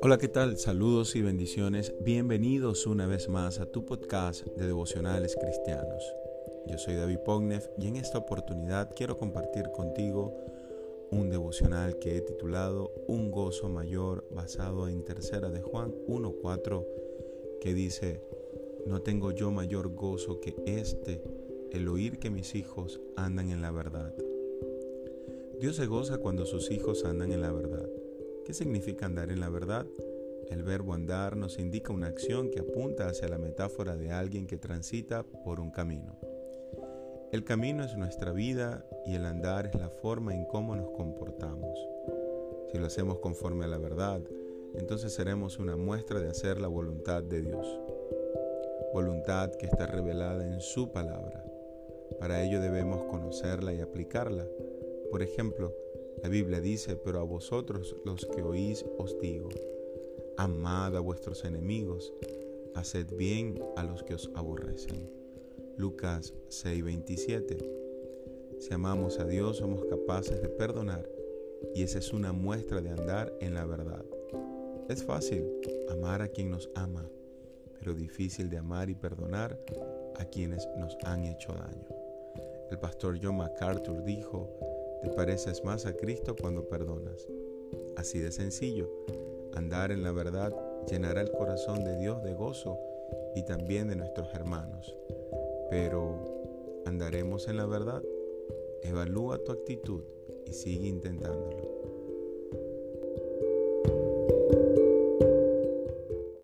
Hola, ¿qué tal? Saludos y bendiciones. Bienvenidos una vez más a tu podcast de devocionales cristianos. Yo soy David Pognev y en esta oportunidad quiero compartir contigo un devocional que he titulado Un gozo mayor basado en tercera de Juan 1.4 que dice, no tengo yo mayor gozo que este, el oír que mis hijos andan en la verdad. Dios se goza cuando sus hijos andan en la verdad. ¿Qué significa andar en la verdad? El verbo andar nos indica una acción que apunta hacia la metáfora de alguien que transita por un camino. El camino es nuestra vida y el andar es la forma en cómo nos comportamos. Si lo hacemos conforme a la verdad, entonces seremos una muestra de hacer la voluntad de Dios. Voluntad que está revelada en su palabra. Para ello debemos conocerla y aplicarla. Por ejemplo, la Biblia dice, pero a vosotros los que oís os digo, amad a vuestros enemigos, haced bien a los que os aborrecen. Lucas 6:27. Si amamos a Dios somos capaces de perdonar y esa es una muestra de andar en la verdad. Es fácil amar a quien nos ama, pero difícil de amar y perdonar a quienes nos han hecho daño. El pastor John MacArthur dijo, te pareces más a Cristo cuando perdonas. Así de sencillo, andar en la verdad llenará el corazón de Dios de gozo y también de nuestros hermanos. Pero, ¿andaremos en la verdad? Evalúa tu actitud y sigue intentándolo.